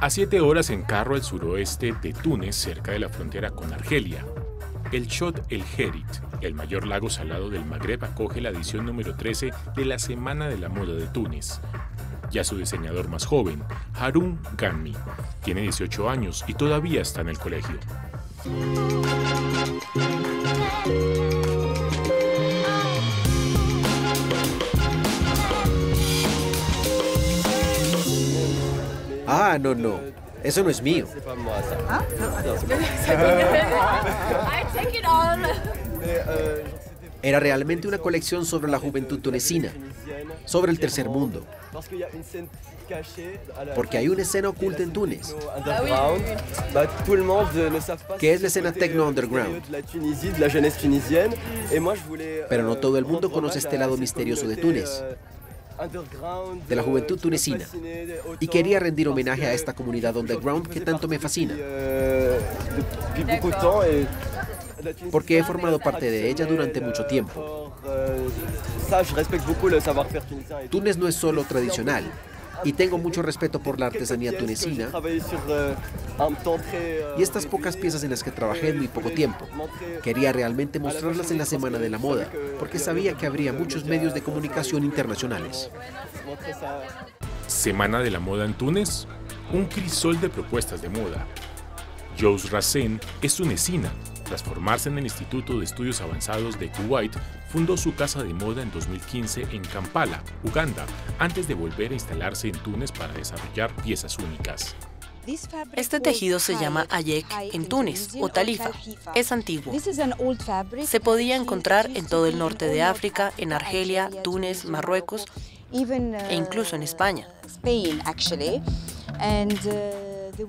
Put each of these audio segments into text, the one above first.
A siete horas en carro al suroeste de Túnez, cerca de la frontera con Argelia, el Shot El Herit, el mayor lago salado del Magreb, acoge la edición número 13 de la Semana de la Moda de Túnez. Ya su diseñador más joven, Harun Ganmi, tiene 18 años y todavía está en el colegio. Ah, no, no. Eso no es mío. Era realmente una colección sobre la juventud tunecina, sobre el tercer mundo. Porque hay una escena oculta en Túnez. Que es la escena techno underground. Pero no todo el mundo conoce este lado misterioso de Túnez de la juventud tunecina y quería rendir homenaje a esta comunidad underground que tanto me fascina. Porque he formado parte de ella durante mucho tiempo. Túnez no es solo tradicional, y tengo mucho respeto por la artesanía tunecina y estas pocas piezas en las que trabajé en muy poco tiempo. Quería realmente mostrarlas en la Semana de la Moda, porque sabía que habría muchos medios de comunicación internacionales. Semana de la Moda en Túnez, un crisol de propuestas de moda. Jose Rasen es tunecina tras formarse en el Instituto de Estudios Avanzados de Kuwait, fundó su casa de moda en 2015 en Kampala, Uganda, antes de volver a instalarse en Túnez para desarrollar piezas únicas. Este tejido se llama ayek en Túnez o talifa. Es antiguo. Se podía encontrar en todo el norte de África, en Argelia, Túnez, Marruecos e incluso en España.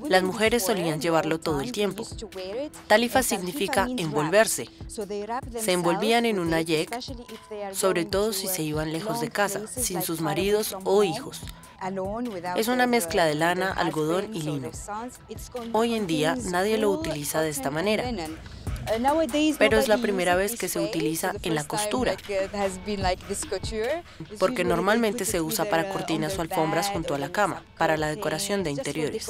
Las mujeres solían llevarlo todo el tiempo. Talifa significa envolverse. Se envolvían en una yek, sobre todo si se iban lejos de casa, sin sus maridos o hijos. Es una mezcla de lana, algodón y lino. Hoy en día nadie lo utiliza de esta manera. Pero es la primera vez que se utiliza en la costura, porque normalmente se usa para cortinas o alfombras junto a la cama, para la decoración de interiores.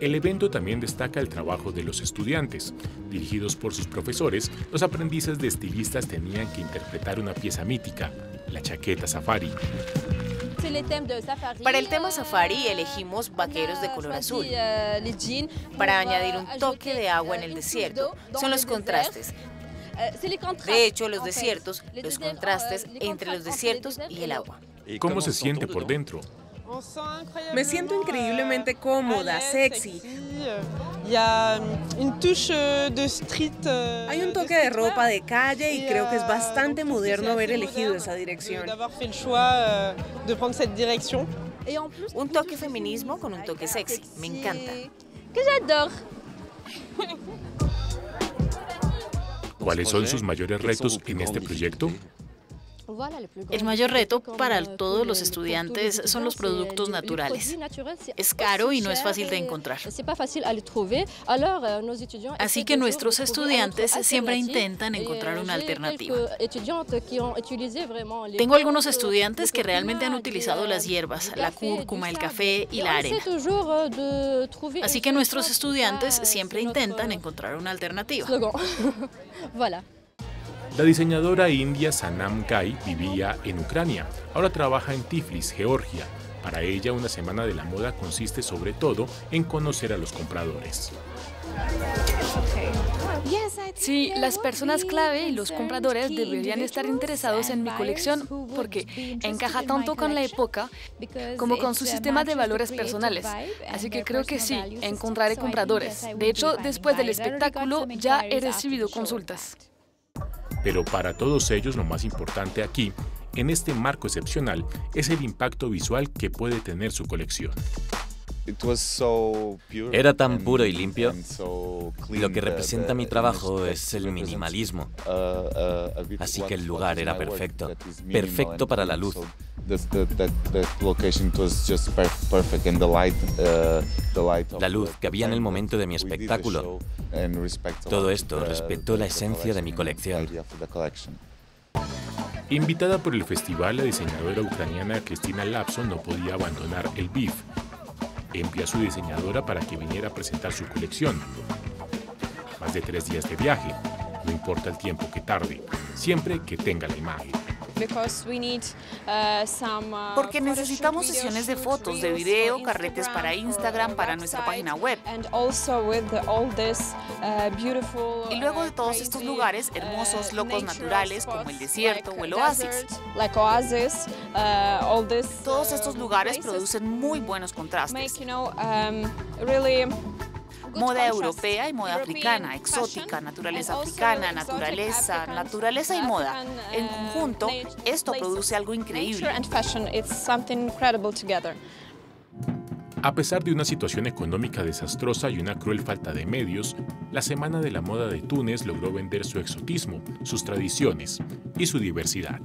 El evento también destaca el trabajo de los estudiantes. Dirigidos por sus profesores, los aprendices de estilistas tenían que interpretar una pieza mítica, la chaqueta safari. Para el tema safari elegimos vaqueros de color azul. Para añadir un toque de agua en el desierto. Son los contrastes. De hecho, los desiertos, los contrastes entre los desiertos y el agua. ¿Cómo se siente por dentro? Me siento increíblemente cómoda, sexy. Hay un toque de ropa de calle y creo que es bastante moderno haber elegido esa dirección. Un toque feminismo con un toque sexy. Me encanta. ¿Cuáles son sus mayores retos en este proyecto? El mayor reto para todos los estudiantes son los productos naturales. Es caro y no es fácil de encontrar. Así que nuestros estudiantes siempre intentan encontrar una alternativa. Tengo algunos estudiantes que realmente han utilizado las hierbas, la cúrcuma, el café y la arena. Así que nuestros estudiantes siempre intentan encontrar una alternativa. La diseñadora india Sanam Gai vivía en Ucrania, ahora trabaja en Tiflis, Georgia. Para ella una semana de la moda consiste sobre todo en conocer a los compradores. Sí, las personas clave y los compradores deberían estar interesados en mi colección porque encaja tanto con la época como con su sistema de valores personales. Así que creo que sí, encontraré compradores. De hecho, después del espectáculo ya he recibido consultas. Pero para todos ellos lo más importante aquí, en este marco excepcional, es el impacto visual que puede tener su colección. Era tan puro y limpio. Lo que representa mi trabajo es el minimalismo. Así que el lugar era perfecto. Perfecto para la luz. La luz que había en el momento de mi espectáculo. Todo esto respetó la esencia de mi colección. Invitada por el festival, la diseñadora ucraniana Cristina Lapson no podía abandonar el BIF. Envía a su diseñadora para que viniera a presentar su colección. Más de tres días de viaje, no importa el tiempo que tarde, siempre que tenga la imagen. Uh, uh, Porque necesitamos sesiones de fotos, de video, carretes para Instagram, para nuestra página web. Uh, y luego de todos estos lugares hermosos, locos naturales, como el desierto o el oasis. Todos estos lugares producen muy buenos contrastes moda europea y moda africana, exótica, naturaleza africana, naturaleza, naturaleza y moda. En conjunto, esto produce algo increíble. A pesar de una situación económica desastrosa y una cruel falta de medios, la Semana de la Moda de Túnez logró vender su exotismo, sus tradiciones y su diversidad.